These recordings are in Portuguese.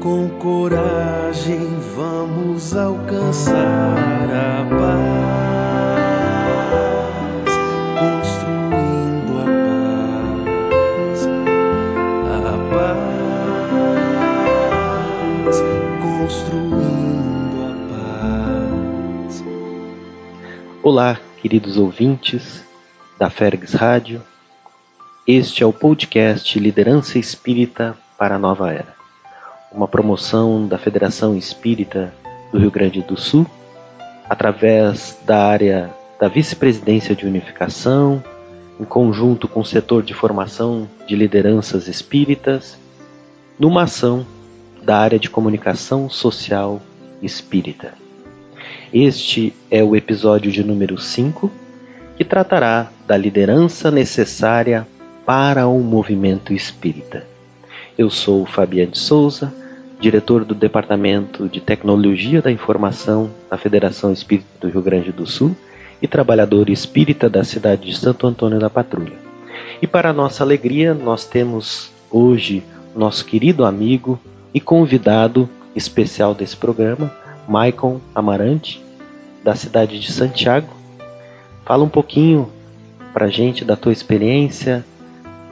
Com coragem vamos alcançar a paz, construindo a paz, a paz, construindo a paz. Olá, queridos ouvintes da Fergs Rádio. Este é o podcast Liderança Espírita para a Nova Era, uma promoção da Federação Espírita do Rio Grande do Sul, através da área da Vice-Presidência de Unificação, em conjunto com o setor de formação de lideranças espíritas, numa ação da área de comunicação social espírita. Este é o episódio de número 5, que tratará da liderança necessária para o movimento espírita. Eu sou Fabiano Souza, diretor do Departamento de Tecnologia da Informação da Federação Espírita do Rio Grande do Sul e trabalhador espírita da cidade de Santo Antônio da Patrulha. E para nossa alegria, nós temos hoje nosso querido amigo e convidado especial desse programa, Maicon Amarante, da cidade de Santiago. Fala um pouquinho para gente da tua experiência,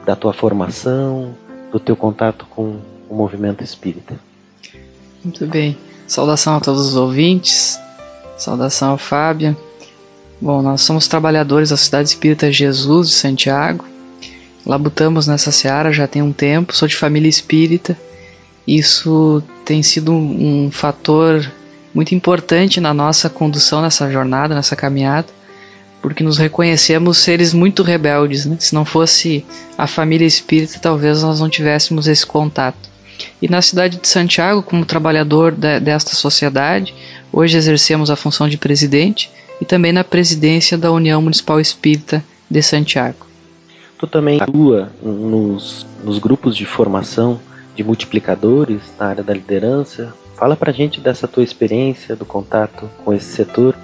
da tua formação, do teu contato com o movimento espírita. Muito bem. Saudação a todos os ouvintes. Saudação ao Fábio. Bom, nós somos trabalhadores da Cidade Espírita Jesus de Santiago. Labutamos nessa seara já tem um tempo, sou de família espírita. Isso tem sido um, fator muito importante na nossa condução nessa jornada, nessa caminhada porque nos reconhecemos seres muito rebeldes. Né? Se não fosse a família espírita, talvez nós não tivéssemos esse contato. E na cidade de Santiago, como trabalhador de, desta sociedade, hoje exercemos a função de presidente e também na presidência da União Municipal Espírita de Santiago. Tu também atua nos, nos grupos de formação de multiplicadores na área da liderança. Fala pra gente dessa tua experiência, do contato com esse setor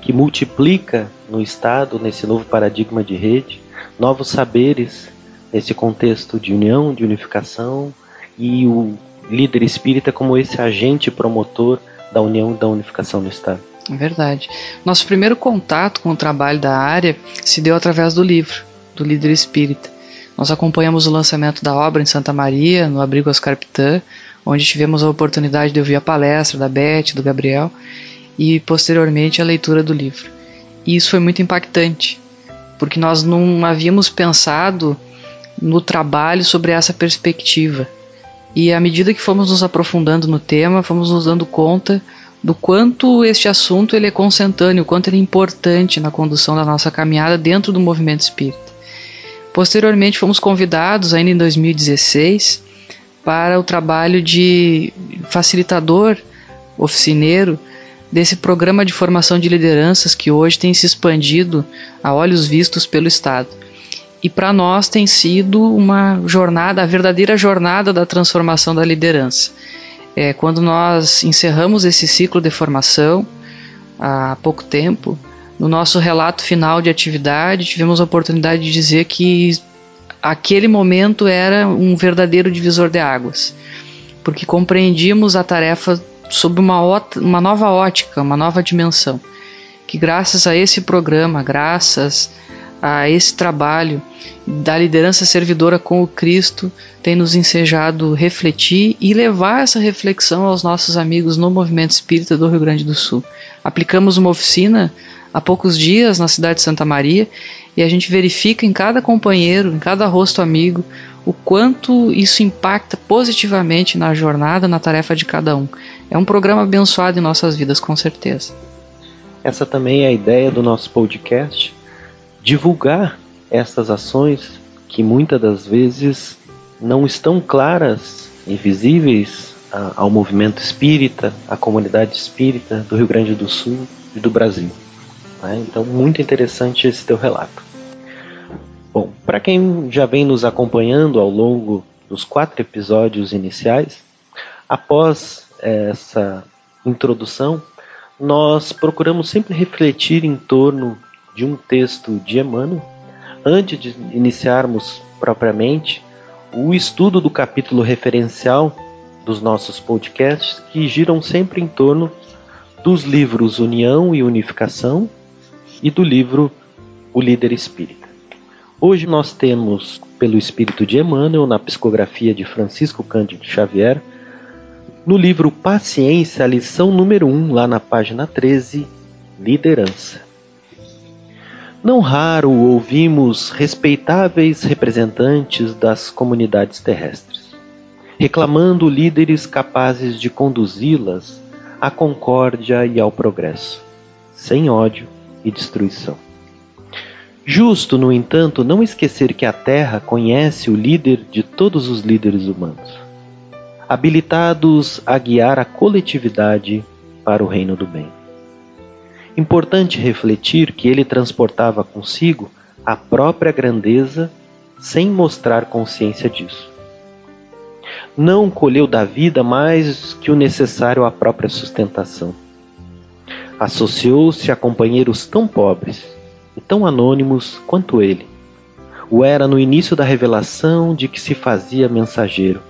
que multiplica no Estado, nesse novo paradigma de rede, novos saberes nesse contexto de união, de unificação e o líder espírita como esse agente promotor da união e da unificação no Estado. É verdade. Nosso primeiro contato com o trabalho da área se deu através do livro, do líder espírita. Nós acompanhamos o lançamento da obra em Santa Maria, no Abrigo Oscar Pitã, onde tivemos a oportunidade de ouvir a palestra da Beth, do Gabriel, e posteriormente a leitura do livro. E isso foi muito impactante, porque nós não havíamos pensado no trabalho sobre essa perspectiva. E à medida que fomos nos aprofundando no tema, fomos nos dando conta do quanto este assunto ele é consentâneo, quanto ele é importante na condução da nossa caminhada dentro do movimento espírita. Posteriormente, fomos convidados, ainda em 2016, para o trabalho de facilitador oficineiro desse programa de formação de lideranças que hoje tem se expandido a olhos vistos pelo Estado. E para nós tem sido uma jornada, a verdadeira jornada da transformação da liderança. É, quando nós encerramos esse ciclo de formação há pouco tempo, no nosso relato final de atividade, tivemos a oportunidade de dizer que aquele momento era um verdadeiro divisor de águas, porque compreendíamos a tarefa sob uma, uma nova ótica, uma nova dimensão. Que graças a esse programa, graças a esse trabalho da liderança servidora com o Cristo, tem nos ensejado refletir e levar essa reflexão aos nossos amigos no movimento espírita do Rio Grande do Sul. Aplicamos uma oficina há poucos dias na cidade de Santa Maria e a gente verifica em cada companheiro, em cada rosto amigo, o quanto isso impacta positivamente na jornada, na tarefa de cada um. É um programa abençoado em nossas vidas, com certeza. Essa também é a ideia do nosso podcast: divulgar essas ações que muitas das vezes não estão claras e visíveis ao movimento espírita, à comunidade espírita do Rio Grande do Sul e do Brasil. Né? Então, muito interessante esse teu relato. Bom, para quem já vem nos acompanhando ao longo dos quatro episódios iniciais, após essa introdução, nós procuramos sempre refletir em torno de um texto de Emmanuel, antes de iniciarmos propriamente o estudo do capítulo referencial dos nossos podcasts que giram sempre em torno dos livros União e Unificação e do livro O Líder Espírita. Hoje nós temos, pelo Espírito de Emmanuel, na psicografia de Francisco Cândido Xavier, no livro Paciência, a lição número 1, lá na página 13, Liderança. Não raro ouvimos respeitáveis representantes das comunidades terrestres, reclamando líderes capazes de conduzi-las à concórdia e ao progresso, sem ódio e destruição. Justo, no entanto, não esquecer que a Terra conhece o líder de todos os líderes humanos, habilitados a guiar a coletividade para o reino do bem. Importante refletir que ele transportava consigo a própria grandeza sem mostrar consciência disso. Não colheu da vida mais que o necessário à própria sustentação. Associou-se a companheiros tão pobres e tão anônimos quanto ele. O era no início da revelação de que se fazia mensageiro,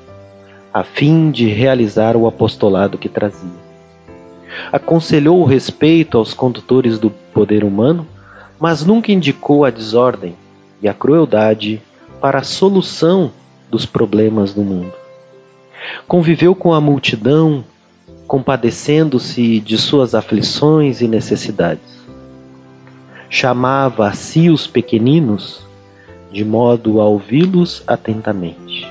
a fim de realizar o apostolado que trazia aconselhou o respeito aos condutores do poder humano, mas nunca indicou a desordem e a crueldade para a solução dos problemas do mundo. Conviveu com a multidão, compadecendo-se de suas aflições e necessidades. Chamava a si os pequeninos, de modo a ouvi-los atentamente.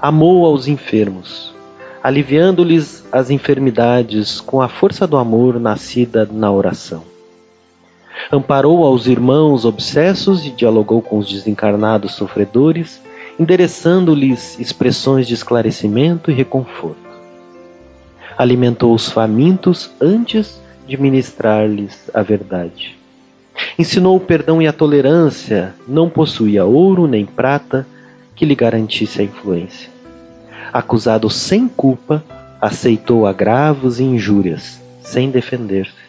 Amou aos enfermos, aliviando-lhes as enfermidades com a força do amor nascida na oração. Amparou aos irmãos obsessos e dialogou com os desencarnados sofredores, endereçando-lhes expressões de esclarecimento e reconforto. Alimentou os famintos antes de ministrar-lhes a verdade. Ensinou o perdão e a tolerância, não possuía ouro nem prata que lhe garantisse a influência acusado sem culpa, aceitou agravos e injúrias, sem defender-se.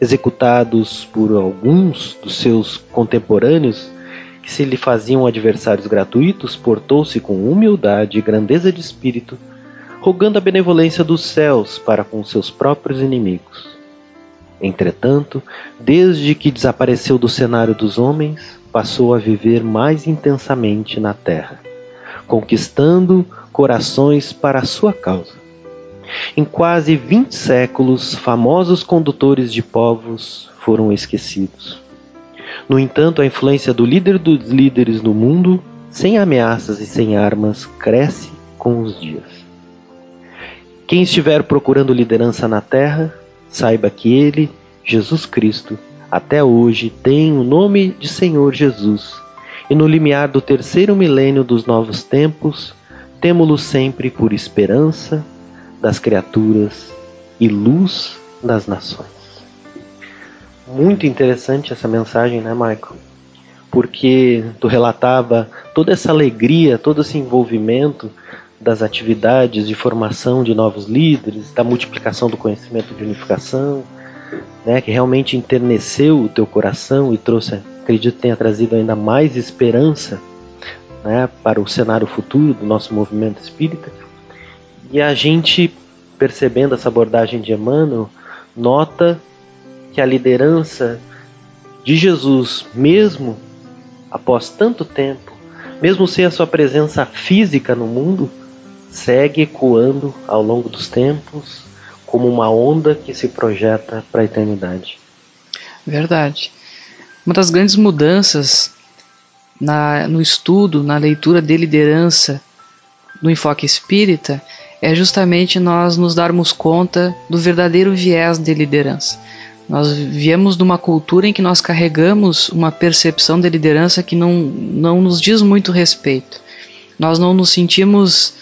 Executados por alguns dos seus contemporâneos, que se lhe faziam adversários gratuitos, portou-se com humildade e grandeza de espírito, rogando a benevolência dos céus para com seus próprios inimigos. Entretanto, desde que desapareceu do cenário dos homens, passou a viver mais intensamente na terra conquistando corações para a sua causa. Em quase 20 séculos, famosos condutores de povos foram esquecidos. No entanto, a influência do líder dos líderes no mundo, sem ameaças e sem armas, cresce com os dias. Quem estiver procurando liderança na terra, saiba que ele, Jesus Cristo, até hoje tem o nome de Senhor Jesus e no limiar do terceiro milênio dos novos tempos, temo-lo sempre por esperança das criaturas e luz das nações. Muito interessante essa mensagem, né, Michael? Porque tu relatava toda essa alegria, todo esse envolvimento das atividades de formação de novos líderes, da multiplicação do conhecimento de unificação, né, que realmente enterneceu o teu coração e trouxe acredito tenha trazido ainda mais esperança né, para o cenário futuro do nosso movimento espírita. E a gente, percebendo essa abordagem de Emmanuel, nota que a liderança de Jesus, mesmo após tanto tempo, mesmo sem a sua presença física no mundo, segue ecoando ao longo dos tempos como uma onda que se projeta para a eternidade. Verdade. Uma das grandes mudanças na, no estudo, na leitura de liderança no enfoque espírita é justamente nós nos darmos conta do verdadeiro viés de liderança. Nós viemos de uma cultura em que nós carregamos uma percepção de liderança que não, não nos diz muito respeito. Nós não nos sentimos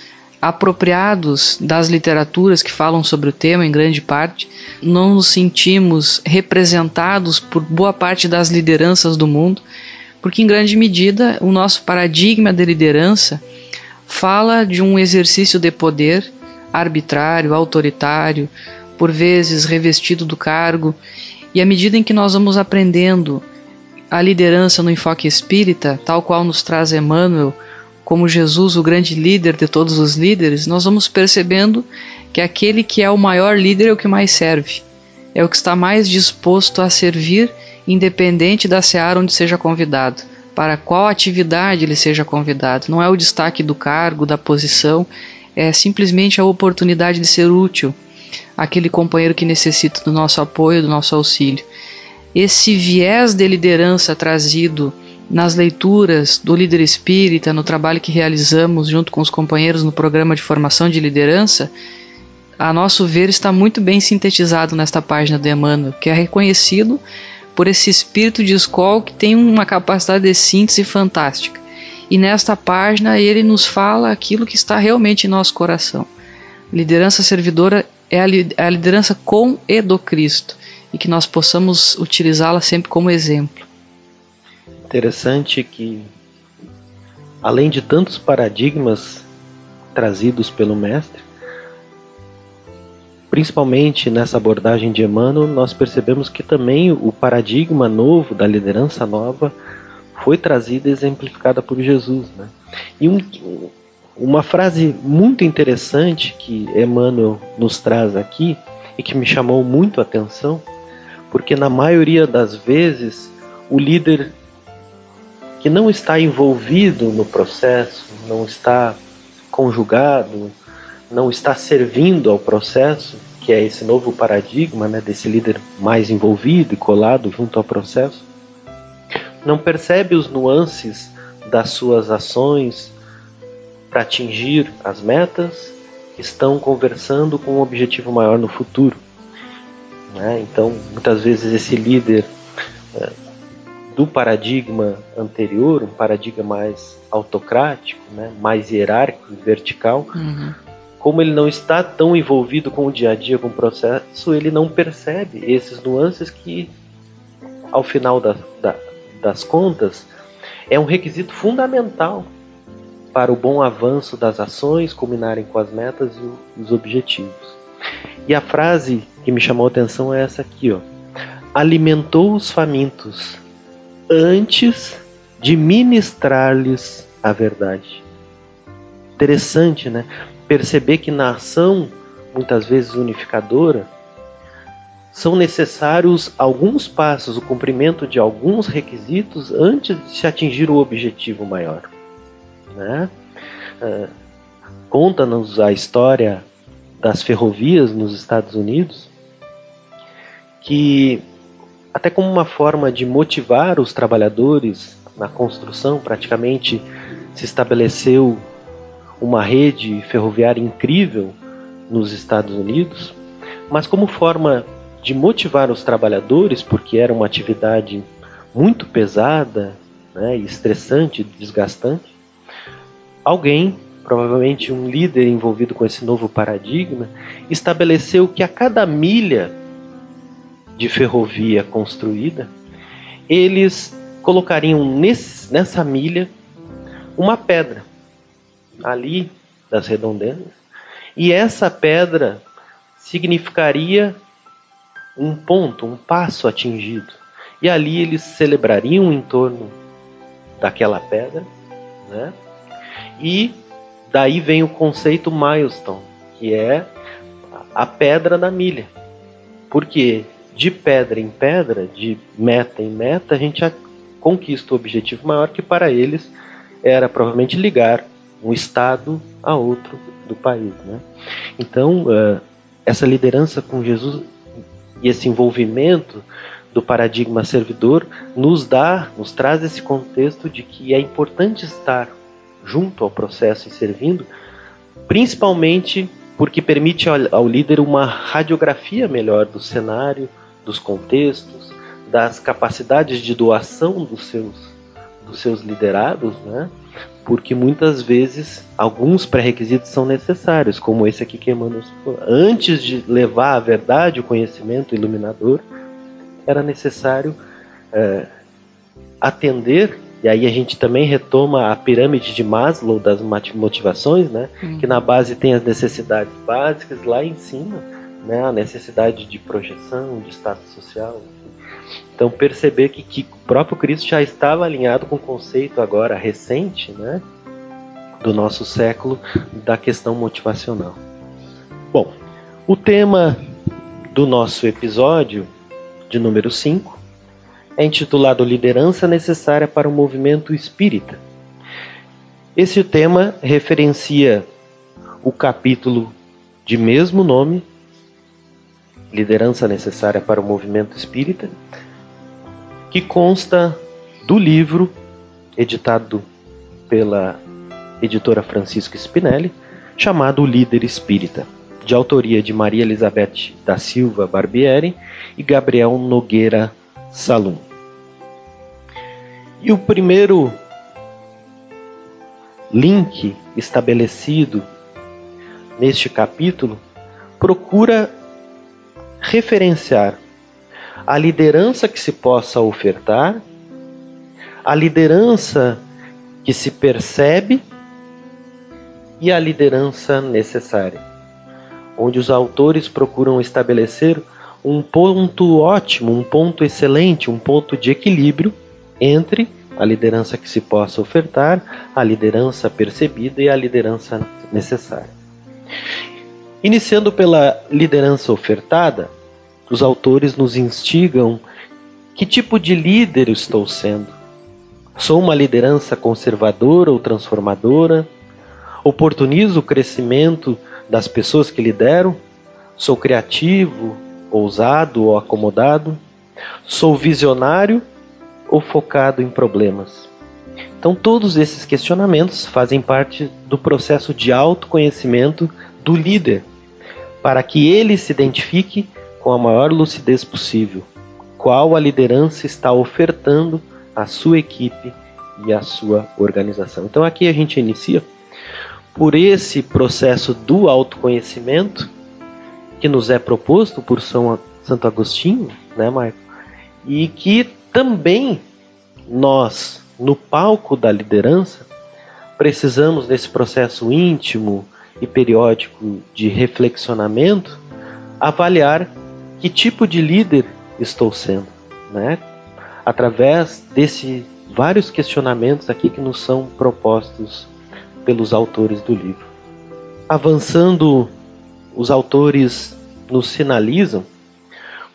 apropriados das literaturas que falam sobre o tema, em grande parte, não nos sentimos representados por boa parte das lideranças do mundo, porque, em grande medida, o nosso paradigma de liderança fala de um exercício de poder arbitrário, autoritário, por vezes revestido do cargo, e à medida em que nós vamos aprendendo a liderança no enfoque espírita, tal qual nos traz Emmanuel como Jesus, o grande líder de todos os líderes, nós vamos percebendo que aquele que é o maior líder é o que mais serve, é o que está mais disposto a servir, independente da seara onde seja convidado, para qual atividade ele seja convidado. Não é o destaque do cargo, da posição, é simplesmente a oportunidade de ser útil àquele companheiro que necessita do nosso apoio, do nosso auxílio. Esse viés de liderança trazido nas leituras do líder espírita, no trabalho que realizamos junto com os companheiros no programa de formação de liderança, a nosso ver está muito bem sintetizado nesta página do Emmanuel, que é reconhecido por esse espírito de escola que tem uma capacidade de síntese fantástica. E nesta página ele nos fala aquilo que está realmente em nosso coração. Liderança servidora é a, é liderança com e do Cristo, e que nós possamos utilizá-la sempre como exemplo. Interessante que, além de tantos paradigmas trazidos pelo Mestre, principalmente nessa abordagem de Emmanuel, nós percebemos que também o paradigma novo da liderança nova foi trazida e exemplificada por Jesus. Né? E um, uma frase muito interessante que Emmanuel nos traz aqui e que me chamou muito a atenção, porque na maioria das vezes o líder que não está envolvido no processo, não está conjugado, não está servindo ao processo, que é esse novo paradigma né, desse líder mais envolvido e colado junto ao processo, não percebe os nuances das suas ações para atingir as metas, estão conversando com um objetivo maior no futuro. Né? Então, muitas vezes esse líder é, do paradigma anterior, um paradigma mais autocrático, né, mais hierárquico vertical, uhum. como ele não está tão envolvido com o dia a dia, com o processo, ele não percebe esses nuances que, ao final da, da, das contas, é um requisito fundamental para o bom avanço das ações, combinarem com as metas e os objetivos. E a frase que me chamou a atenção é essa aqui, ó. Alimentou os famintos antes de ministrar-lhes a verdade. Interessante, né? Perceber que na ação, muitas vezes unificadora, são necessários alguns passos, o cumprimento de alguns requisitos antes de se atingir o objetivo maior. Né? Uh, Conta-nos a história das ferrovias nos Estados Unidos, que até como uma forma de motivar os trabalhadores na construção, praticamente se estabeleceu uma rede ferroviária incrível nos Estados Unidos, mas como forma de motivar os trabalhadores, porque era uma atividade muito pesada, né, estressante, desgastante, alguém, provavelmente um líder envolvido com esse novo paradigma, estabeleceu que a cada milha de ferrovia construída, eles colocariam nesse, nessa milha uma pedra ali das redondezas, e essa pedra significaria um ponto, um passo atingido. E ali eles celebrariam em torno daquela pedra, né? E daí vem o conceito milestone, que é a pedra na milha. Porque de pedra em pedra, de meta em meta, a gente conquista o objetivo maior que para eles era provavelmente ligar um estado a outro do país, né? Então uh, essa liderança com Jesus e esse envolvimento do paradigma servidor nos dá, nos traz esse contexto de que é importante estar junto ao processo e servindo, principalmente porque permite ao líder uma radiografia melhor do cenário, dos contextos, das capacidades de doação dos seus, dos seus liderados, né? porque muitas vezes alguns pré-requisitos são necessários, como esse aqui que Emmanuel falou. Antes de levar a verdade, o conhecimento iluminador, era necessário é, atender, e aí a gente também retoma a pirâmide de Maslow das motivações, né? Uhum. que na base tem as necessidades básicas, lá em cima né, a necessidade de projeção, de status social. Então perceber que, que o próprio Cristo já estava alinhado com o conceito agora recente, né, do nosso século da questão motivacional. Bom, o tema do nosso episódio de número 5 é intitulado Liderança Necessária para o Movimento Espírita. Esse tema referencia o capítulo de mesmo nome, Liderança Necessária para o Movimento Espírita, que consta do livro editado pela editora Francisco Spinelli, chamado Líder Espírita, de autoria de Maria Elizabeth da Silva Barbieri e Gabriel Nogueira Salum. E o primeiro link estabelecido neste capítulo procura referenciar a liderança que se possa ofertar, a liderança que se percebe e a liderança necessária, onde os autores procuram estabelecer um ponto ótimo, um ponto excelente, um ponto de equilíbrio entre a liderança que se possa ofertar, a liderança percebida e a liderança necessária. Iniciando pela liderança ofertada, os autores nos instigam que tipo de líder estou sendo? Sou uma liderança conservadora ou transformadora? Oportunizo o crescimento das pessoas que lidero? Sou criativo, ousado ou acomodado? Sou visionário ou focado em problemas? Então, todos esses questionamentos fazem parte do processo de autoconhecimento do líder, para que ele se identifique com a maior lucidez possível qual a liderança está ofertando à sua equipe e à sua organização. Então, aqui a gente inicia por esse processo do autoconhecimento que nos é proposto por São Santo Agostinho, né, Marco? E que também nós, no palco da liderança, precisamos desse processo íntimo e periódico de reflexionamento avaliar que tipo de líder estou sendo, né? Através desses vários questionamentos aqui que nos são propostos pelos autores do livro. Avançando, os autores nos sinalizam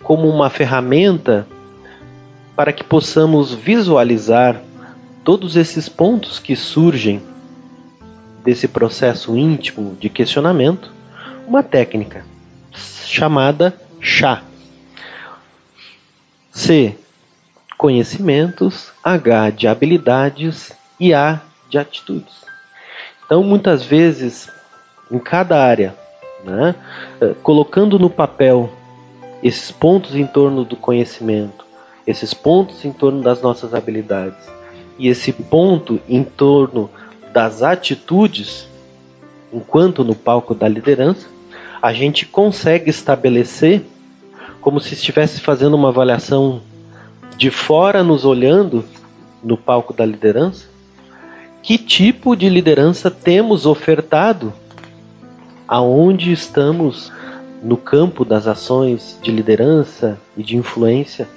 como uma ferramenta para que possamos visualizar todos esses pontos que surgem desse processo íntimo de questionamento, uma técnica chamada chá. C. Conhecimentos, H de habilidades e A de atitudes. Então, muitas vezes, em cada área, né, eh, colocando no papel esses pontos em torno do conhecimento, esses pontos em torno das nossas habilidades e esse ponto em torno das atitudes, enquanto no palco da liderança, a gente consegue estabelecer como se estivesse fazendo uma avaliação de fora nos olhando no palco da liderança, que tipo de liderança temos ofertado aonde estamos no campo das ações de liderança e de influência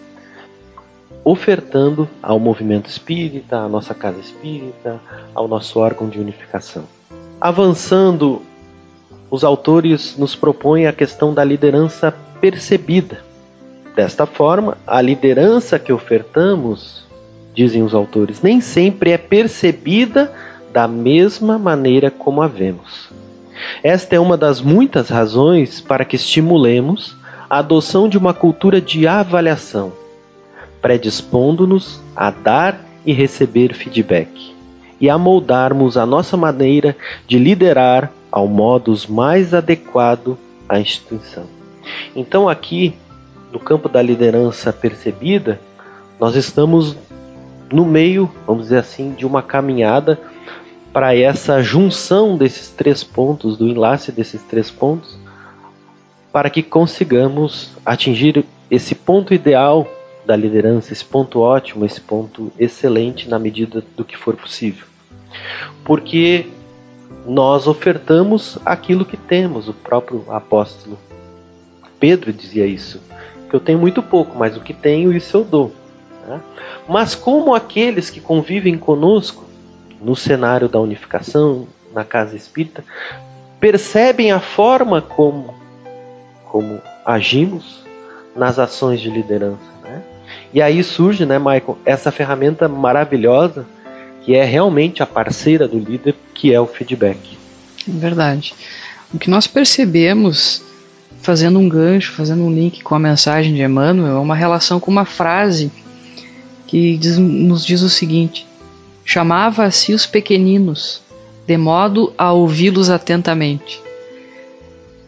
ofertando ao movimento espírita, à nossa casa espírita, ao nosso órgão de unificação. Avançando, os autores nos propõem a questão da liderança percebida. Desta forma, a liderança que ofertamos, dizem os autores, nem sempre é percebida da mesma maneira como a vemos. Esta é uma das muitas razões para que estimulemos a adoção de uma cultura de avaliação predispondo-nos a dar e receber feedback e a moldarmos a nossa maneira de liderar ao modus mais adequado à instituição. Então, aqui, no campo da liderança percebida, nós estamos no meio, vamos dizer assim, de uma caminhada para essa junção desses três pontos, do enlace desses três pontos, para que consigamos atingir esse ponto ideal da liderança, esse ponto ótimo, esse ponto excelente na medida do que for possível. Porque nós ofertamos aquilo que temos, o próprio apóstolo Pedro dizia isso, que eu tenho muito pouco, mas o que tenho, isso eu dou. Né? Mas como aqueles que convivem conosco no cenário da unificação, na casa espírita percebem a forma como, como agimos nas ações de liderança. E aí surge, né, Michael, essa ferramenta maravilhosa que é realmente a parceira do líder, que é o feedback. Verdade. O que nós percebemos, fazendo um gancho, fazendo um link com a mensagem de Emmanuel, é uma relação com uma frase que diz, nos diz o seguinte: chamava a si os pequeninos, de modo a ouvi-los atentamente.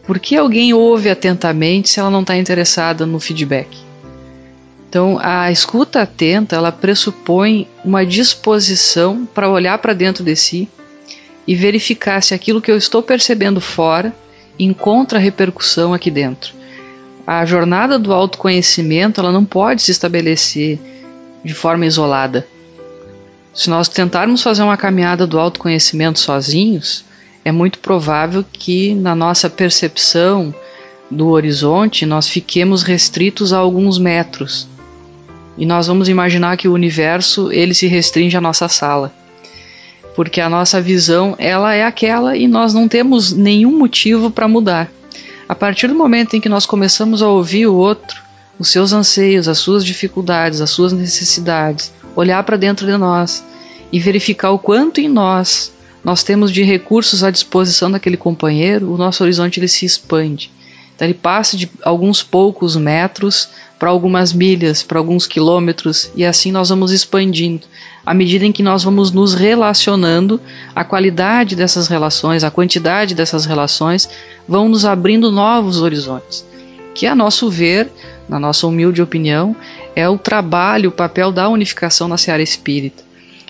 Por que alguém ouve atentamente se ela não está interessada no feedback? Então, a escuta atenta, ela pressupõe uma disposição para olhar para dentro de si e verificar se aquilo que eu estou percebendo fora encontra repercussão aqui dentro. A jornada do autoconhecimento, ela não pode se estabelecer de forma isolada. Se nós tentarmos fazer uma caminhada do autoconhecimento sozinhos, é muito provável que na nossa percepção do horizonte nós fiquemos restritos a alguns metros e nós vamos imaginar que o universo ele se restringe à nossa sala. Porque a nossa visão ela é aquela e nós não temos nenhum motivo para mudar. A partir do momento em que nós começamos a ouvir o outro, os seus anseios, as suas dificuldades, as suas necessidades, olhar para dentro de nós e verificar o quanto em nós nós temos de recursos à disposição daquele companheiro, o nosso horizonte ele se expande. Então ele passa de alguns poucos metros para algumas milhas, para alguns quilômetros, e assim nós vamos expandindo. À medida em que nós vamos nos relacionando, a qualidade dessas relações, a quantidade dessas relações vão nos abrindo novos horizontes. Que, a nosso ver, na nossa humilde opinião, é o trabalho, o papel da unificação na seara espírita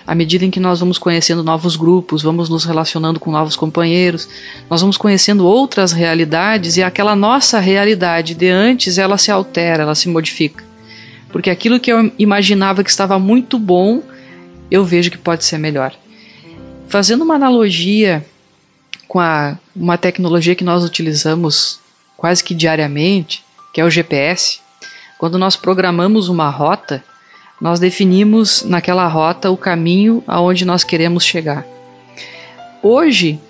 à medida em que nós vamos conhecendo novos grupos, vamos nos relacionando com novos companheiros, nós vamos conhecendo outras realidades e aquela nossa realidade de antes ela se altera, ela se modifica. Porque aquilo que eu imaginava que estava muito bom, eu vejo que pode ser melhor. Fazendo uma analogia com a, uma tecnologia que nós utilizamos quase que diariamente, que é o GPS, quando nós programamos uma rota, nós definimos naquela rota o caminho aonde nós queremos chegar. Hoje,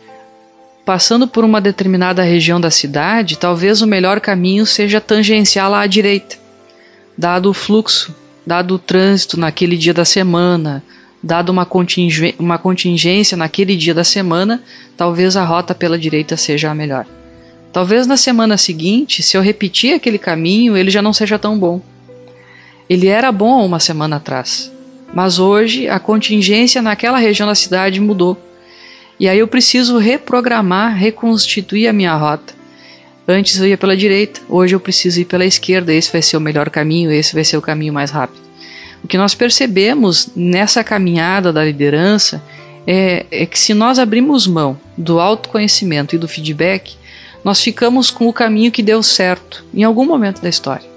passando por uma determinada região da cidade, talvez o melhor caminho seja tangencial à direita, dado o fluxo, dado o trânsito naquele dia da semana, dado uma, uma contingência naquele dia da semana, talvez a rota pela direita seja a melhor. Talvez na semana seguinte, se eu repetir aquele caminho, ele já não seja tão bom. Ele era bom uma semana atrás, mas hoje a contingência naquela região da cidade mudou. E aí eu preciso reprogramar, reconstituir a minha rota. Antes eu ia pela direita, hoje eu preciso ir pela esquerda, esse vai ser o melhor caminho, esse vai ser o caminho mais rápido. O que nós percebemos nessa caminhada da liderança é, é que se nós abrimos mão do autoconhecimento e do feedback, nós ficamos com o caminho que deu certo em algum momento da história.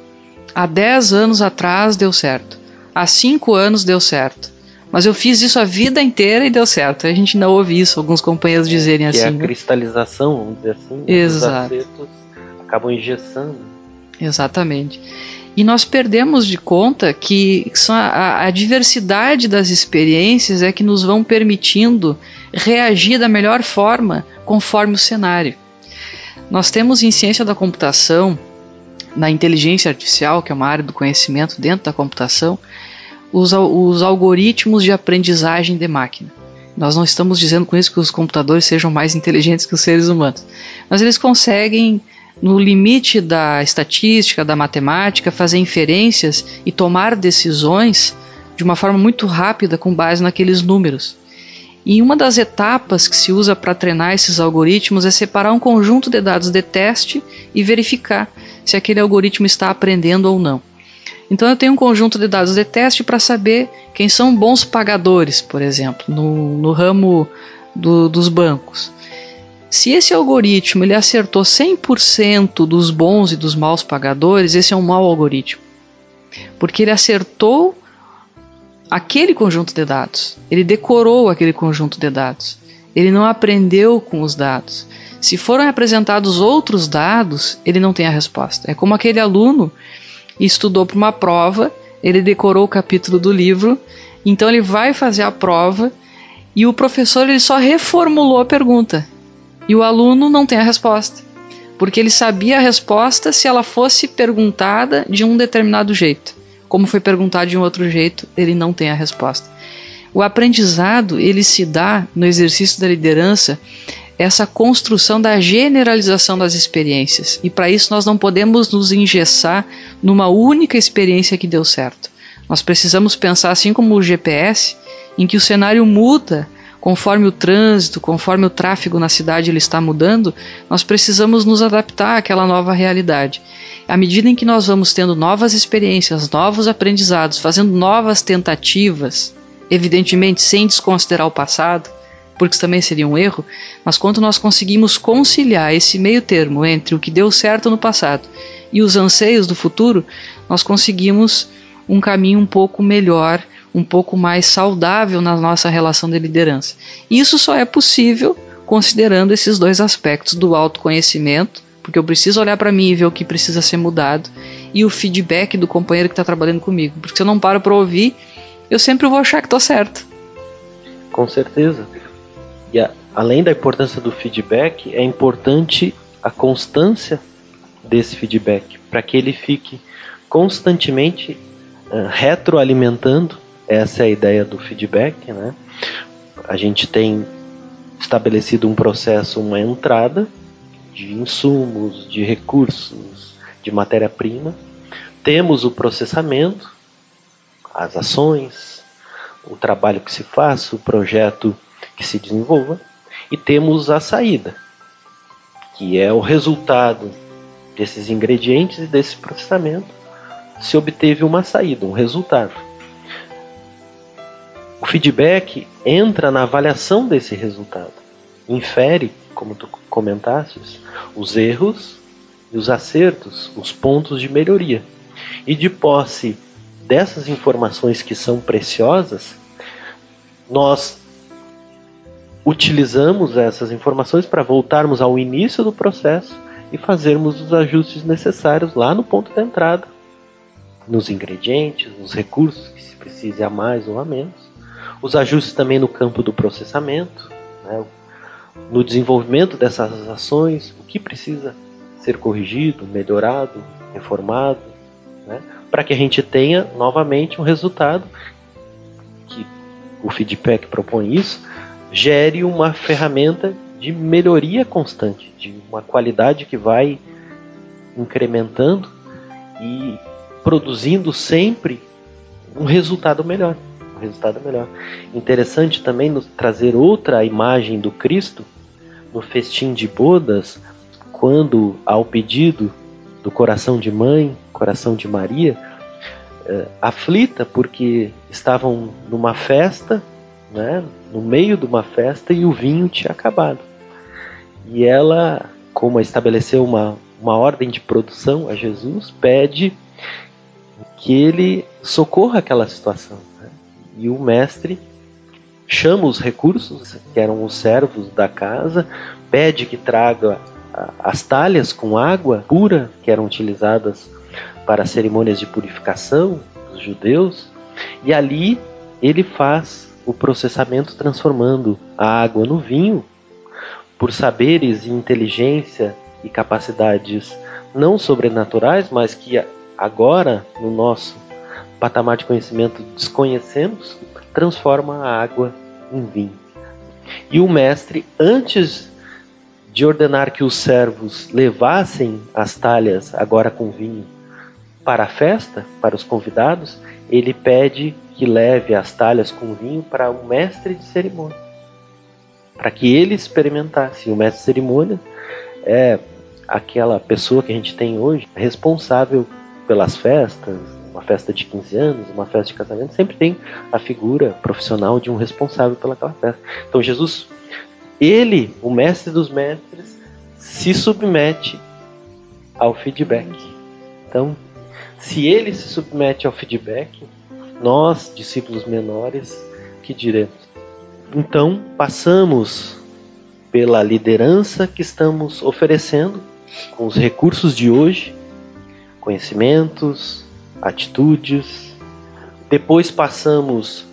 Há 10 anos atrás deu certo. Há 5 anos deu certo. Mas eu fiz isso a vida inteira e deu certo. A gente não ouve isso, alguns companheiros dizerem que assim. É a né? cristalização, vamos dizer assim. Exato. Os acertos acabam engessando. Exatamente. E nós perdemos de conta que a, a diversidade das experiências é que nos vão permitindo reagir da melhor forma conforme o cenário. Nós temos em ciência da computação na inteligência artificial, que é uma área do conhecimento dentro da computação, os, os algoritmos de aprendizagem de máquina. Nós não estamos dizendo com isso que os computadores sejam mais inteligentes que os seres humanos, mas eles conseguem, no limite da estatística, da matemática, fazer inferências e tomar decisões de uma forma muito rápida com base naqueles números. E uma das etapas que se usa para treinar esses algoritmos é separar um conjunto de dados de teste e verificar se aquele algoritmo está aprendendo ou não. Então eu tenho um conjunto de dados de teste para saber quem são bons pagadores, por exemplo, no, no ramo do, dos bancos. Se esse algoritmo ele acertou 100% dos bons e dos maus pagadores, esse é um mau algoritmo. Porque ele acertou aquele conjunto de dados. Ele decorou aquele conjunto de dados. Ele não aprendeu com os dados. Se foram apresentados outros dados, ele não tem a resposta. É como aquele aluno estudou para uma prova, ele decorou o capítulo do livro, então ele vai fazer a prova e o professor ele só reformulou a pergunta e o aluno não tem a resposta, porque ele sabia a resposta se ela fosse perguntada de um determinado jeito. Como foi perguntado de um outro jeito, ele não tem a resposta. O aprendizado ele se dá no exercício da liderança essa construção da generalização das experiências. E para isso nós não podemos nos engessar numa única experiência que deu certo. Nós precisamos pensar assim como o GPS, em que o cenário muda conforme o trânsito, conforme o tráfego na cidade ele está mudando, nós precisamos nos adaptar àquela nova realidade. À medida em que nós vamos tendo novas experiências, novos aprendizados, fazendo novas tentativas, evidentemente sem desconsiderar o passado, porque isso também seria um erro, mas quando nós conseguimos conciliar esse meio termo entre o que deu certo no passado e os anseios do futuro, nós conseguimos um caminho um pouco melhor, um pouco mais saudável na nossa relação de liderança. Isso só é possível considerando esses dois aspectos do autoconhecimento, porque eu preciso olhar para mim e ver o que precisa ser mudado, e o feedback do companheiro que está trabalhando comigo, porque se eu não paro para ouvir, eu sempre vou achar que estou certo. Com certeza. E a, além da importância do feedback, é importante a constância desse feedback, para que ele fique constantemente uh, retroalimentando. Essa é a ideia do feedback, né? A gente tem estabelecido um processo, uma entrada de insumos, de recursos, de matéria-prima. Temos o processamento, as ações, o trabalho que se faz, o projeto que se desenvolva, e temos a saída, que é o resultado desses ingredientes e desse processamento, se obteve uma saída, um resultado. O feedback entra na avaliação desse resultado, infere, como tu comentaste, os erros e os acertos, os pontos de melhoria. E de posse dessas informações que são preciosas, nós utilizamos essas informações para voltarmos ao início do processo e fazermos os ajustes necessários lá no ponto de entrada, nos ingredientes, nos recursos que se precise a mais ou a menos, os ajustes também no campo do processamento, né, no desenvolvimento dessas ações, o que precisa ser corrigido, melhorado, reformado, né, para que a gente tenha novamente um resultado que o feedback propõe isso, gere uma ferramenta de melhoria constante, de uma qualidade que vai incrementando e produzindo sempre um resultado melhor. Um resultado melhor. Interessante também trazer outra imagem do Cristo no festim de bodas, quando ao pedido do coração de mãe, coração de Maria, eh, aflita porque estavam numa festa né, no meio de uma festa e o vinho tinha acabado. E ela, como estabeleceu uma, uma ordem de produção a Jesus, pede que ele socorra aquela situação. Né? E o mestre chama os recursos, que eram os servos da casa, pede que traga as talhas com água pura, que eram utilizadas para cerimônias de purificação dos judeus, e ali ele faz o processamento transformando a água no vinho, por saberes e inteligência e capacidades não sobrenaturais, mas que agora, no nosso patamar de conhecimento, desconhecemos, transforma a água em vinho. E o mestre, antes de ordenar que os servos levassem as talhas, agora com vinho, para a festa, para os convidados, ele pede que leve as talhas com vinho para o mestre de cerimônia, para que ele experimentasse. O mestre de cerimônia é aquela pessoa que a gente tem hoje responsável pelas festas, uma festa de 15 anos, uma festa de casamento, sempre tem a figura profissional de um responsável pelaquela festa. Então Jesus, ele, o mestre dos mestres, se submete ao feedback. Então, se ele se submete ao feedback, nós, discípulos menores, que diremos? Então, passamos pela liderança que estamos oferecendo com os recursos de hoje, conhecimentos, atitudes. Depois passamos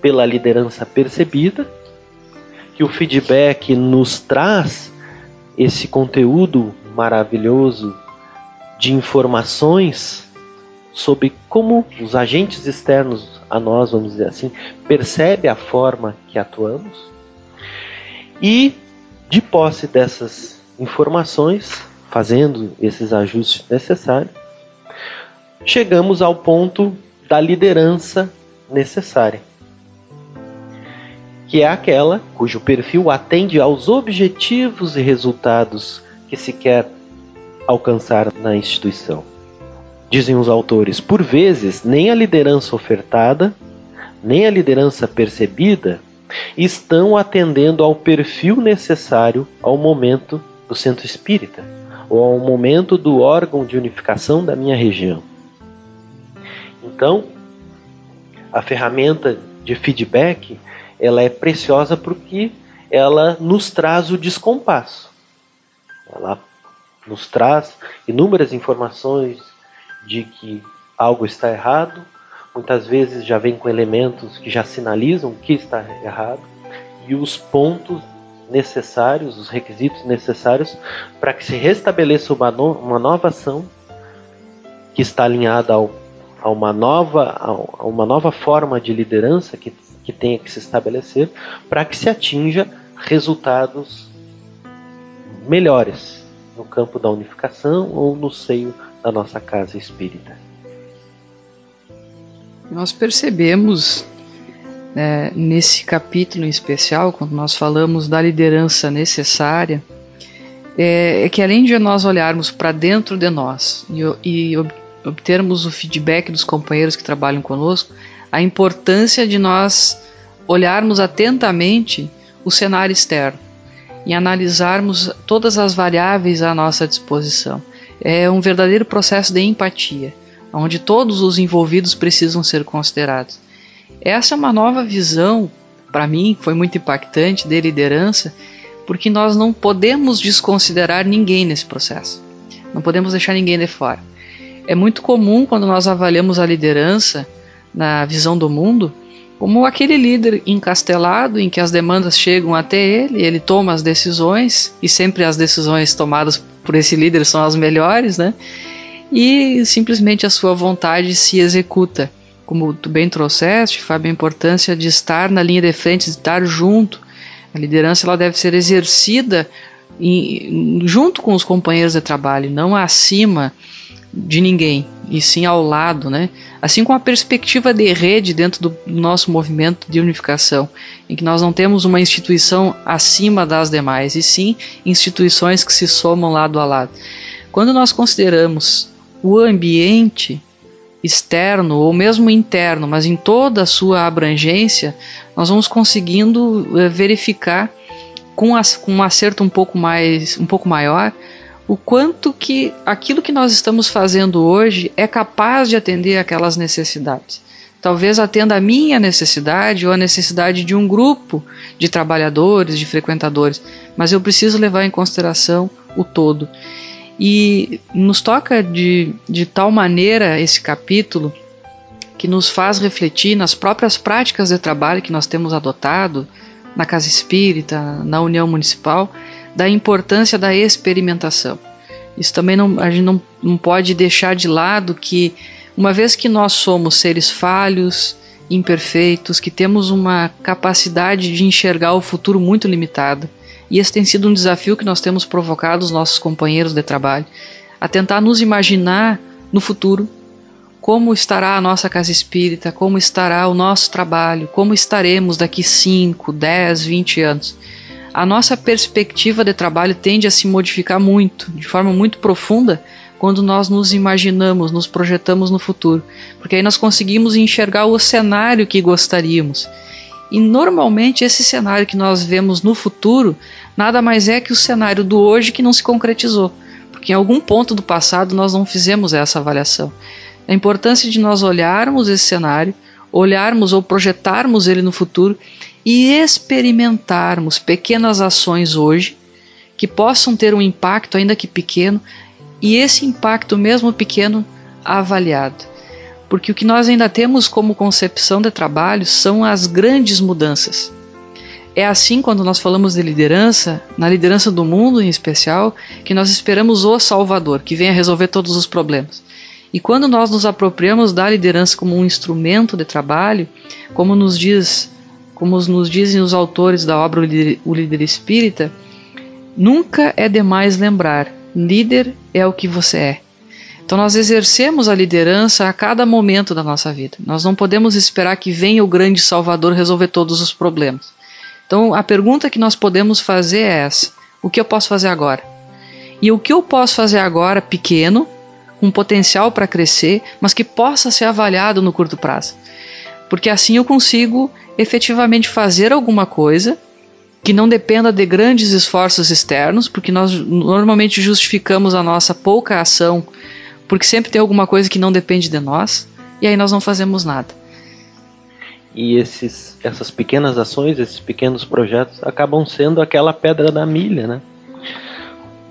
pela liderança percebida, que o feedback nos traz esse conteúdo maravilhoso de informações sobre como os agentes externos a nós, vamos dizer assim, percebe a forma que atuamos. E de posse dessas informações, fazendo esses ajustes necessários, chegamos ao ponto da liderança necessária, que é aquela cujo perfil atende aos objetivos e resultados que se quer alcançar na instituição. Dizem os autores, por vezes, nem a liderança ofertada, nem a liderança percebida estão atendendo ao perfil necessário ao momento do centro espírita ou ao momento do órgão de unificação da minha região. Então, a ferramenta de feedback ela é preciosa porque ela nos traz o descompasso. Ela nos traz inúmeras informações de que algo está errado, muitas vezes já vem com elementos que já sinalizam que está errado e os pontos necessários, os requisitos necessários para que se restabeleça uma, no, uma nova ação que está alinhada ao, a, uma nova, a uma nova forma de liderança que, que tenha que se estabelecer para que se atinja resultados melhores no campo da unificação ou no seio da nossa casa espírita. Nós percebemos né, nesse capítulo em especial, quando nós falamos da liderança necessária, é, é que além de nós olharmos para dentro de nós e, e obtermos o feedback dos companheiros que trabalham conosco, a importância de nós olharmos atentamente o cenário externo e analisarmos todas as variáveis à nossa disposição. É um verdadeiro processo de empatia, onde todos os envolvidos precisam ser considerados. Essa é uma nova visão, para mim, foi muito impactante, de liderança, porque nós não podemos desconsiderar ninguém nesse processo. Não podemos deixar ninguém de fora. É muito comum quando nós avaliamos a liderança na visão do mundo como aquele líder encastelado em que as demandas chegam até ele, ele toma as decisões e sempre as decisões tomadas por esse líder são as melhores, né? E simplesmente a sua vontade se executa. Como tu bem trouxeste, Fábio, a importância de estar na linha de frente, de estar junto. A liderança ela deve ser exercida em, junto com os companheiros de trabalho, não acima de ninguém, e sim ao lado, né? Assim como a perspectiva de rede dentro do nosso movimento de unificação, em que nós não temos uma instituição acima das demais, e sim instituições que se somam lado a lado. Quando nós consideramos o ambiente externo ou mesmo interno, mas em toda a sua abrangência, nós vamos conseguindo eh, verificar com, com um acerto um pouco mais, um pouco maior, o quanto que aquilo que nós estamos fazendo hoje é capaz de atender aquelas necessidades. Talvez atenda a minha necessidade ou a necessidade de um grupo de trabalhadores, de frequentadores, mas eu preciso levar em consideração o todo. E nos toca de, de tal maneira esse capítulo que nos faz refletir nas próprias práticas de trabalho que nós temos adotado na Casa Espírita, na União Municipal, da importância da experimentação. Isso também não, a gente não, não pode deixar de lado que, uma vez que nós somos seres falhos, imperfeitos, que temos uma capacidade de enxergar o futuro muito limitada, e esse tem sido um desafio que nós temos provocado os nossos companheiros de trabalho, a tentar nos imaginar no futuro como estará a nossa casa espírita, como estará o nosso trabalho, como estaremos daqui 5, 10, 20 anos a nossa perspectiva de trabalho tende a se modificar muito, de forma muito profunda, quando nós nos imaginamos, nos projetamos no futuro, porque aí nós conseguimos enxergar o cenário que gostaríamos. E normalmente esse cenário que nós vemos no futuro nada mais é que o cenário do hoje que não se concretizou, porque em algum ponto do passado nós não fizemos essa avaliação. A importância de nós olharmos esse cenário, olharmos ou projetarmos ele no futuro e experimentarmos pequenas ações hoje que possam ter um impacto, ainda que pequeno, e esse impacto, mesmo pequeno, avaliado. porque o que nós ainda temos como concepção de trabalho são as grandes mudanças. É assim quando nós falamos de liderança, na liderança do mundo em especial, que nós esperamos o Salvador, que venha resolver todos os problemas. E quando nós nos apropriamos da liderança como um instrumento de trabalho, como nos diz, como nos dizem os autores da obra O Líder Espírita, nunca é demais lembrar: líder é o que você é. Então nós exercemos a liderança a cada momento da nossa vida. Nós não podemos esperar que venha o grande Salvador resolver todos os problemas. Então a pergunta que nós podemos fazer é essa: o que eu posso fazer agora? E o que eu posso fazer agora, pequeno, com potencial para crescer, mas que possa ser avaliado no curto prazo? Porque assim eu consigo efetivamente fazer alguma coisa que não dependa de grandes esforços externos, porque nós normalmente justificamos a nossa pouca ação porque sempre tem alguma coisa que não depende de nós e aí nós não fazemos nada. E esses, essas pequenas ações, esses pequenos projetos acabam sendo aquela pedra da milha, né?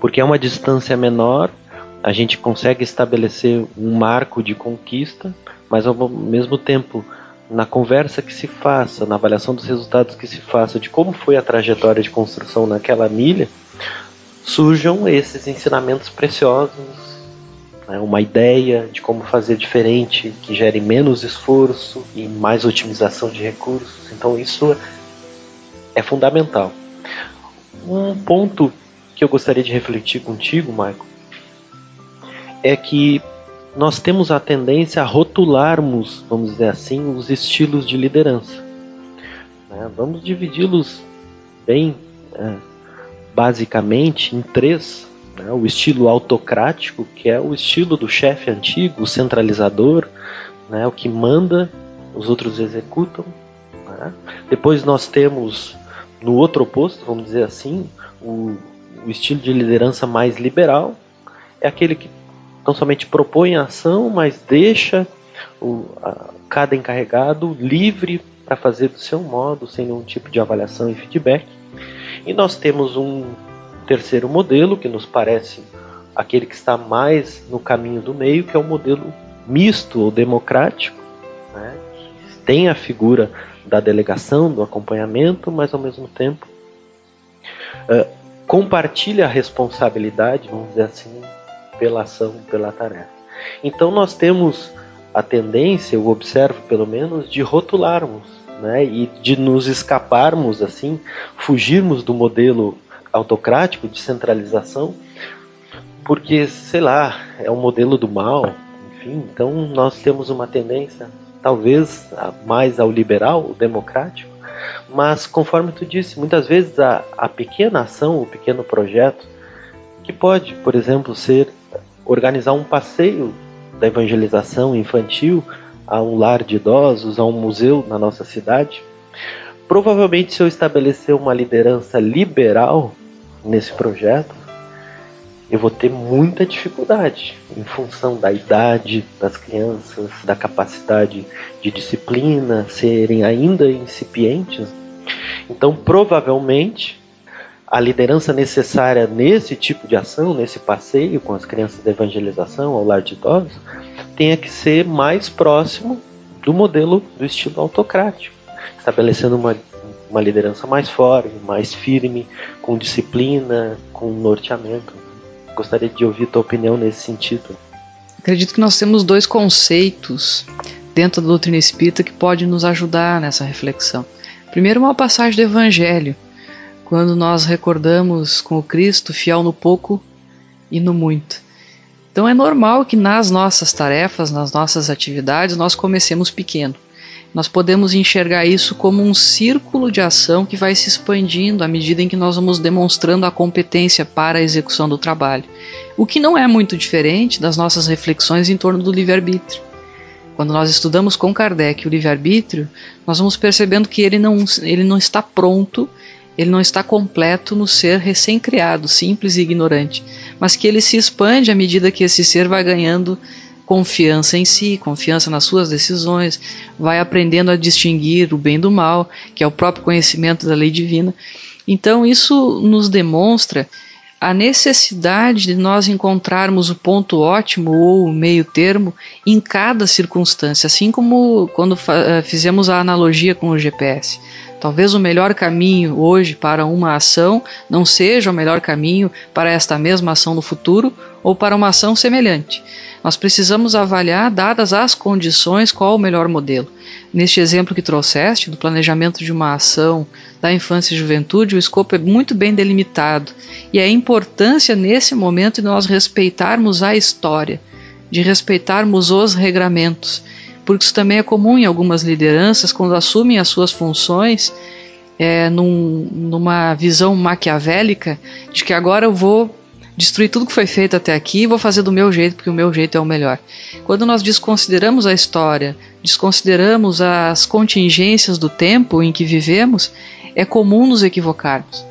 Porque é uma distância menor, a gente consegue estabelecer um marco de conquista, mas ao mesmo tempo, na conversa que se faça, na avaliação dos resultados que se faça, de como foi a trajetória de construção naquela milha, surjam esses ensinamentos preciosos né, uma ideia de como fazer diferente, que gere menos esforço e mais otimização de recursos. Então isso é fundamental. Um ponto que eu gostaria de refletir contigo, Michael, é que nós temos a tendência a rotularmos, vamos dizer assim, os estilos de liderança. Né? Vamos dividi-los bem é, basicamente em três né? O estilo autocrático, que é o estilo do chefe antigo, o centralizador, né? o que manda, os outros executam. Né? Depois nós temos, no outro oposto, vamos dizer assim, o, o estilo de liderança mais liberal, é aquele que não somente propõe a ação, mas deixa o, a, cada encarregado livre para fazer do seu modo, sem nenhum tipo de avaliação e feedback. E nós temos um terceiro modelo, que nos parece aquele que está mais no caminho do meio, que é o modelo misto ou democrático, né, tem a figura da delegação, do acompanhamento, mas ao mesmo tempo uh, compartilha a responsabilidade, vamos dizer assim, pela ação, pela tarefa. Então nós temos a tendência, eu observo pelo menos, de rotularmos né, e de nos escaparmos assim, fugirmos do modelo autocrático, de centralização, porque, sei lá, é um modelo do mal, enfim, então nós temos uma tendência, talvez mais ao liberal, o democrático, mas conforme tu disse, muitas vezes a, a pequena ação, o pequeno projeto, que pode, por exemplo, ser organizar um passeio da evangelização infantil a um lar de idosos, a um museu na nossa cidade. Provavelmente, se eu estabelecer uma liderança liberal, nesse projeto, eu vou ter muita dificuldade em função da idade das crianças, da capacidade de disciplina, serem ainda incipientes. Então, provavelmente, a liderança necessária nesse tipo de ação, nesse passeio com as crianças da evangelização ao lar de idosos, tenha que ser mais próximo do modelo do estilo autocrático, estabelecendo uma uma liderança mais forte, mais firme, com disciplina, com norteamento. Gostaria de ouvir tua opinião nesse sentido. Acredito que nós temos dois conceitos dentro da doutrina espírita que podem nos ajudar nessa reflexão. Primeiro, uma passagem do Evangelho, quando nós recordamos com o Cristo fiel no pouco e no muito. Então é normal que nas nossas tarefas, nas nossas atividades, nós comecemos pequeno nós podemos enxergar isso como um círculo de ação que vai se expandindo à medida em que nós vamos demonstrando a competência para a execução do trabalho. O que não é muito diferente das nossas reflexões em torno do livre-arbítrio. Quando nós estudamos com Kardec o livre-arbítrio, nós vamos percebendo que ele não, ele não está pronto, ele não está completo no ser recém-criado, simples e ignorante, mas que ele se expande à medida que esse ser vai ganhando confiança em si, confiança nas suas decisões, vai aprendendo a distinguir o bem do mal, que é o próprio conhecimento da lei divina. Então, isso nos demonstra a necessidade de nós encontrarmos o ponto ótimo ou o meio termo em cada circunstância, assim como quando eh, fizemos a analogia com o GPS. Talvez o melhor caminho hoje para uma ação não seja o melhor caminho para esta mesma ação no futuro ou para uma ação semelhante. Nós precisamos avaliar, dadas as condições, qual o melhor modelo. Neste exemplo que trouxeste, do planejamento de uma ação da infância e juventude, o escopo é muito bem delimitado e a importância nesse momento de nós respeitarmos a história, de respeitarmos os regramentos, porque isso também é comum em algumas lideranças quando assumem as suas funções é, num, numa visão maquiavélica de que agora eu vou destruir tudo que foi feito até aqui e vou fazer do meu jeito, porque o meu jeito é o melhor. Quando nós desconsideramos a história, desconsideramos as contingências do tempo em que vivemos, é comum nos equivocarmos.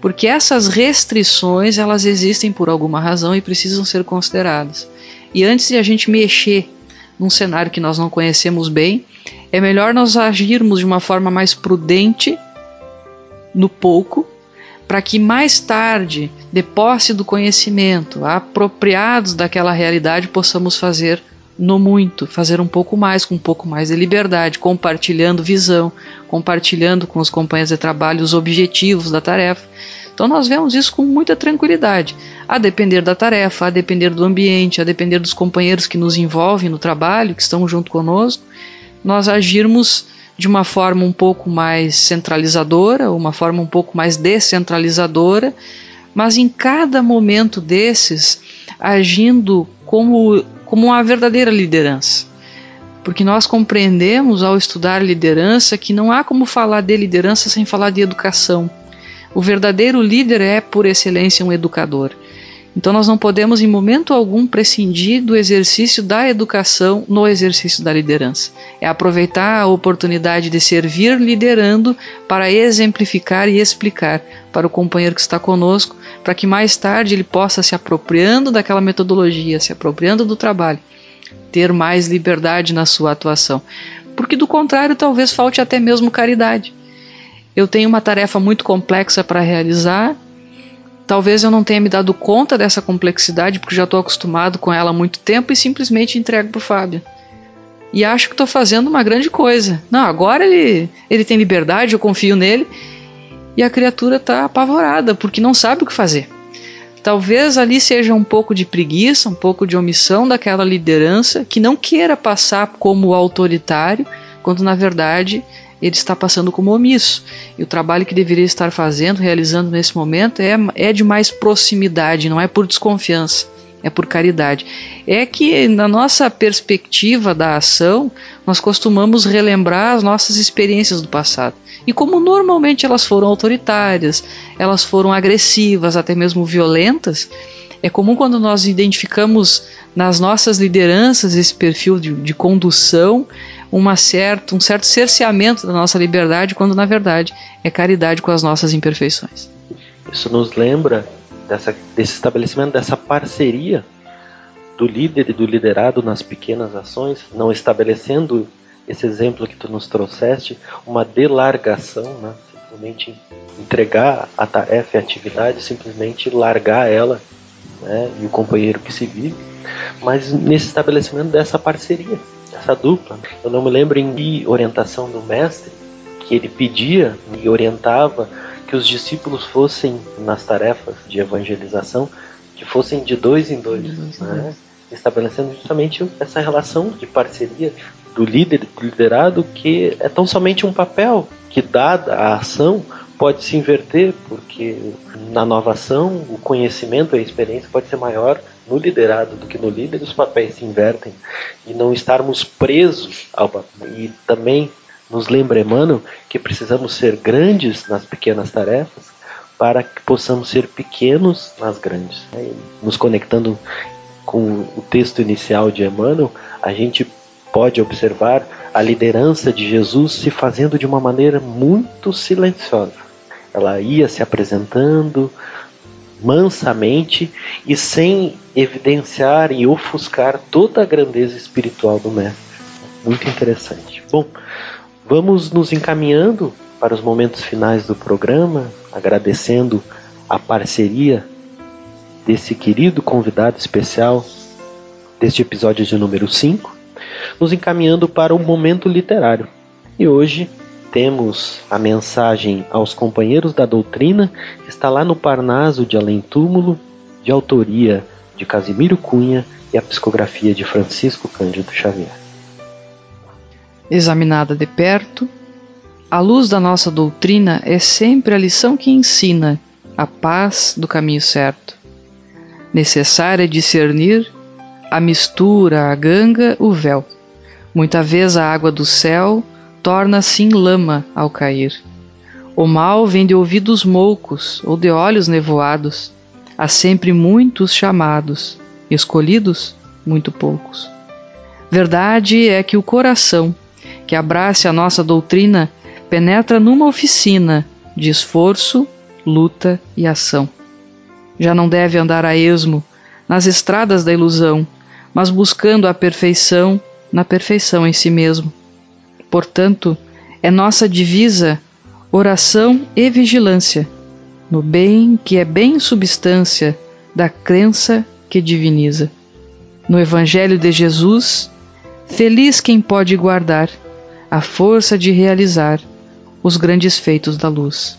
Porque essas restrições, elas existem por alguma razão e precisam ser consideradas. E antes de a gente mexer num cenário que nós não conhecemos bem, é melhor nós agirmos de uma forma mais prudente no pouco para que mais tarde, de posse do conhecimento, apropriados daquela realidade, possamos fazer no muito, fazer um pouco mais, com um pouco mais de liberdade, compartilhando visão, compartilhando com os companheiros de trabalho os objetivos da tarefa. Então nós vemos isso com muita tranquilidade, a depender da tarefa, a depender do ambiente, a depender dos companheiros que nos envolvem no trabalho, que estão junto conosco, nós agirmos de uma forma um pouco mais centralizadora, uma forma um pouco mais descentralizadora, mas em cada momento desses agindo como, como uma verdadeira liderança. Porque nós compreendemos ao estudar liderança que não há como falar de liderança sem falar de educação. O verdadeiro líder é, por excelência, um educador. Então nós não podemos em momento algum prescindir do exercício da educação no exercício da liderança. É aproveitar a oportunidade de servir liderando para exemplificar e explicar para o companheiro que está conosco, para que mais tarde ele possa se apropriando daquela metodologia, se apropriando do trabalho, ter mais liberdade na sua atuação. Porque do contrário, talvez falte até mesmo caridade. Eu tenho uma tarefa muito complexa para realizar Talvez eu não tenha me dado conta dessa complexidade porque já estou acostumado com ela há muito tempo e simplesmente entrego para o Fábio. E acho que estou fazendo uma grande coisa. Não, agora ele, ele tem liberdade, eu confio nele. E a criatura está apavorada porque não sabe o que fazer. Talvez ali seja um pouco de preguiça, um pouco de omissão daquela liderança que não queira passar como autoritário, quando na verdade ele está passando como omisso. E o trabalho que deveria estar fazendo, realizando nesse momento, é, é de mais proximidade, não é por desconfiança, é por caridade. É que, na nossa perspectiva da ação, nós costumamos relembrar as nossas experiências do passado. E como normalmente elas foram autoritárias, elas foram agressivas, até mesmo violentas, é comum quando nós identificamos nas nossas lideranças esse perfil de, de condução, uma certa, um certo cerceamento da nossa liberdade, quando na verdade é caridade com as nossas imperfeições. Isso nos lembra dessa, desse estabelecimento, dessa parceria do líder e do liderado nas pequenas ações, não estabelecendo esse exemplo que tu nos trouxeste, uma delargação, né? simplesmente entregar a tarefa e a atividade, simplesmente largar ela né? e o companheiro que se vive, mas nesse estabelecimento dessa parceria essa dupla. Eu não me lembro em que orientação do mestre que ele pedia e orientava que os discípulos fossem nas tarefas de evangelização, que fossem de dois em dois, né? estabelecendo justamente essa relação de parceria do líder, do liderado, que é tão somente um papel que, dada a ação, pode se inverter, porque na nova ação o conhecimento e a experiência pode ser maior no liderado do que no líder, os papéis se invertem e não estarmos presos ao papel. E também nos lembra Emmanuel que precisamos ser grandes nas pequenas tarefas para que possamos ser pequenos nas grandes. Nos conectando com o texto inicial de Emmanuel, a gente pode observar a liderança de Jesus se fazendo de uma maneira muito silenciosa. Ela ia se apresentando, mansamente e sem evidenciar e ofuscar toda a grandeza espiritual do Mestre. Muito interessante. Bom, vamos nos encaminhando para os momentos finais do programa, agradecendo a parceria desse querido convidado especial deste episódio de número 5, nos encaminhando para o momento literário. E hoje temos a mensagem aos companheiros da doutrina, está lá no Parnaso de Além Túmulo, de autoria de Casimiro Cunha e a psicografia de Francisco Cândido Xavier. Examinada de perto, a luz da nossa doutrina é sempre a lição que ensina a paz do caminho certo. Necessário é discernir a mistura, a ganga, o véu. Muita vez a água do céu torna-se em lama ao cair. O mal vem de ouvidos moucos ou de olhos nevoados. Há sempre muitos chamados, escolhidos muito poucos. Verdade é que o coração, que abrace a nossa doutrina, penetra numa oficina de esforço, luta e ação. Já não deve andar a esmo nas estradas da ilusão, mas buscando a perfeição na perfeição em si mesmo. Portanto, é nossa divisa oração e vigilância, no bem que é bem substância da crença que diviniza. No Evangelho de Jesus, feliz quem pode guardar a força de realizar os grandes feitos da luz.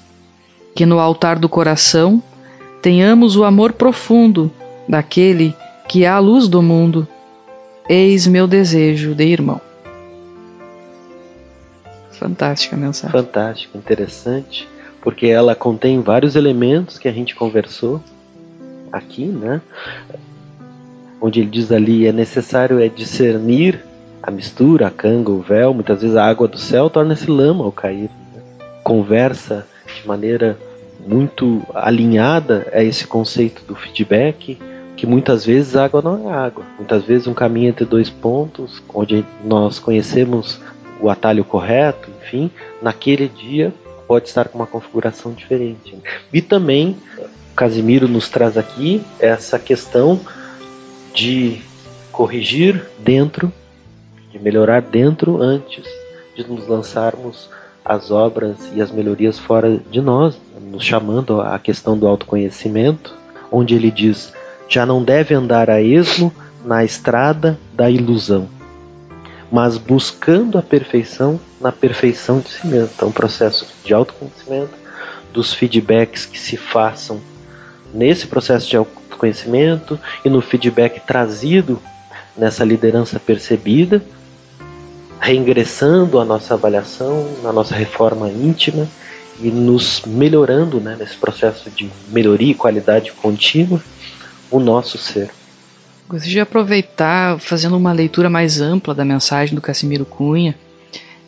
Que no altar do coração tenhamos o amor profundo daquele que é a luz do mundo. Eis meu desejo de irmão. Fantástica mensagem. Fantástica, interessante, porque ela contém vários elementos que a gente conversou aqui, né? Onde ele diz ali é necessário é discernir a mistura, a canga, o véu, muitas vezes a água do céu torna-se lama ao cair. Né? Conversa de maneira muito alinhada a esse conceito do feedback, que muitas vezes água não é água. Muitas vezes um caminho entre dois pontos, onde nós conhecemos o atalho correto, enfim, naquele dia pode estar com uma configuração diferente. E também Casimiro nos traz aqui essa questão de corrigir dentro, de melhorar dentro antes de nos lançarmos as obras e as melhorias fora de nós, nos chamando à questão do autoconhecimento, onde ele diz: já não deve andar a esmo na estrada da ilusão, mas buscando a perfeição na perfeição de si mesmo. Então, processo de autoconhecimento, dos feedbacks que se façam nesse processo de autoconhecimento e no feedback trazido nessa liderança percebida, reingressando a nossa avaliação, na nossa reforma íntima e nos melhorando né, nesse processo de melhoria e qualidade contínua o nosso ser. Gostaria de aproveitar, fazendo uma leitura mais ampla da mensagem do Casimiro Cunha,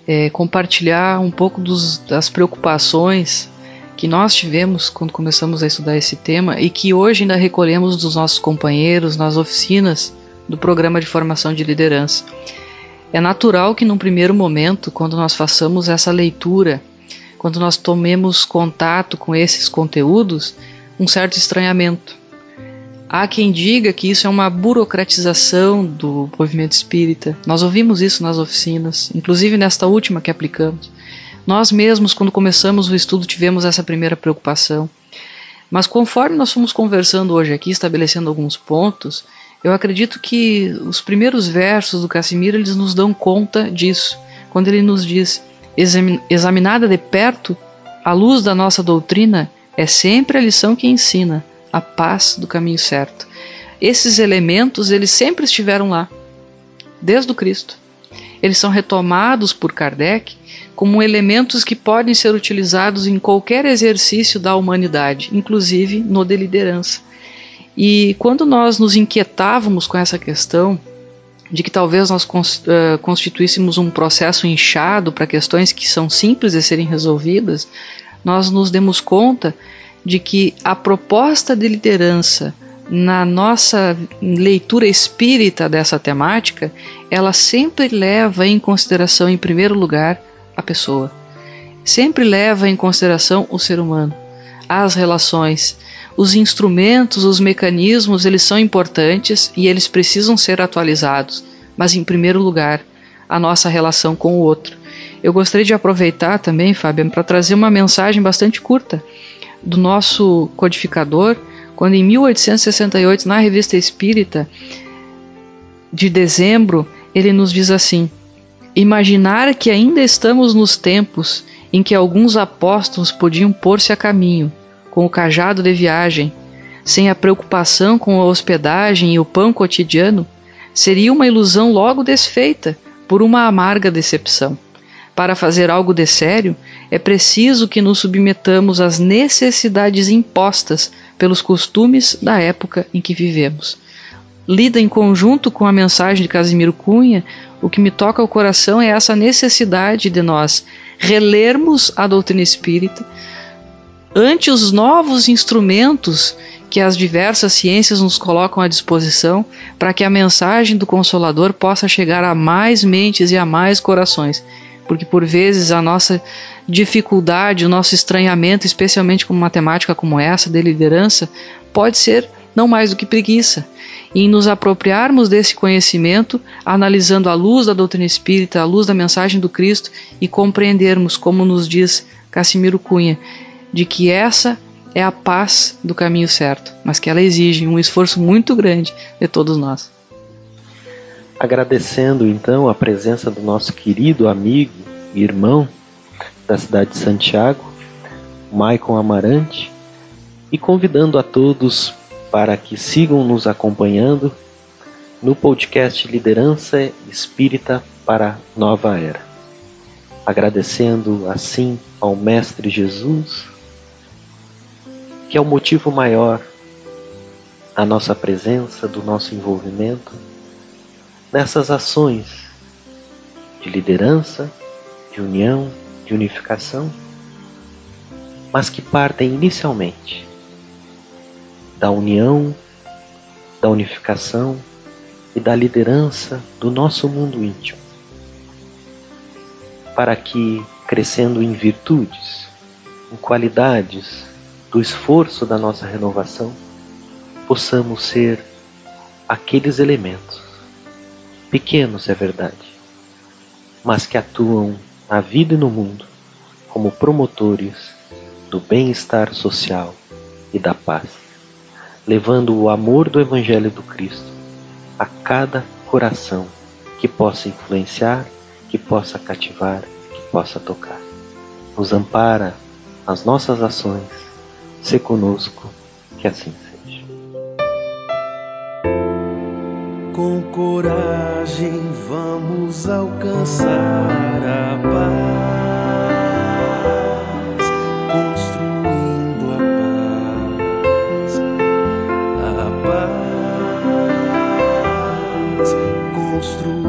é, compartilhar um pouco dos, das preocupações que nós tivemos quando começamos a estudar esse tema e que hoje ainda recolhemos dos nossos companheiros nas oficinas do programa de formação de liderança. É natural que num primeiro momento, quando nós façamos essa leitura, quando nós tomemos contato com esses conteúdos, um certo estranhamento. Há quem diga que isso é uma burocratização do movimento espírita. Nós ouvimos isso nas oficinas, inclusive nesta última que aplicamos. Nós mesmos, quando começamos o estudo, tivemos essa primeira preocupação. Mas conforme nós fomos conversando hoje aqui, estabelecendo alguns pontos, eu acredito que os primeiros versos do Casimiro eles nos dão conta disso. Quando ele nos diz: examinada de perto, a luz da nossa doutrina é sempre a lição que ensina a paz do caminho certo. Esses elementos eles sempre estiveram lá, desde o Cristo. Eles são retomados por Kardec como elementos que podem ser utilizados em qualquer exercício da humanidade, inclusive no de liderança. E quando nós nos inquietávamos com essa questão de que talvez nós eh, constituíssemos um processo inchado para questões que são simples de serem resolvidas, nós nos demos conta de que a proposta de liderança na nossa leitura espírita dessa temática, ela sempre leva em consideração, em primeiro lugar, a pessoa. Sempre leva em consideração o ser humano, as relações, os instrumentos, os mecanismos, eles são importantes e eles precisam ser atualizados, mas em primeiro lugar, a nossa relação com o outro. Eu gostaria de aproveitar também, Fábio, para trazer uma mensagem bastante curta do nosso codificador quando em 1868, na Revista Espírita, de dezembro, ele nos diz assim: Imaginar que ainda estamos nos tempos em que alguns apóstolos podiam pôr-se a caminho, com o cajado de viagem, sem a preocupação com a hospedagem e o pão cotidiano, seria uma ilusão logo desfeita por uma amarga decepção. Para fazer algo de sério, é preciso que nos submetamos às necessidades impostas pelos costumes da época em que vivemos. Lida em conjunto com a mensagem de Casimiro Cunha, o que me toca ao coração é essa necessidade de nós relermos a doutrina espírita ante os novos instrumentos que as diversas ciências nos colocam à disposição para que a mensagem do Consolador possa chegar a mais mentes e a mais corações. Porque por vezes a nossa dificuldade, o nosso estranhamento, especialmente com uma temática como essa de liderança, pode ser não mais do que preguiça. Em nos apropriarmos desse conhecimento, analisando a luz da doutrina espírita, a luz da mensagem do Cristo e compreendermos, como nos diz Cassimiro Cunha, de que essa é a paz do caminho certo, mas que ela exige um esforço muito grande de todos nós. Agradecendo então a presença do nosso querido amigo e irmão da cidade de Santiago, Maicon Amarante, e convidando a todos para que sigam nos acompanhando no podcast Liderança Espírita para a Nova Era. Agradecendo assim ao Mestre Jesus, que é o motivo maior da nossa presença, do nosso envolvimento nessas ações de liderança, de união, de unificação, mas que partem inicialmente da união, da unificação e da liderança do nosso mundo íntimo, para que, crescendo em virtudes, em qualidades do esforço da nossa renovação, possamos ser aqueles elementos pequenos, é verdade, mas que atuam na vida e no mundo como promotores do bem-estar social e da paz, levando o amor do Evangelho do Cristo a cada coração que possa influenciar, que possa cativar, que possa tocar. Nos ampara as nossas ações, se conosco, que assim com coragem vamos alcançar a paz, construindo a paz, a paz, construindo.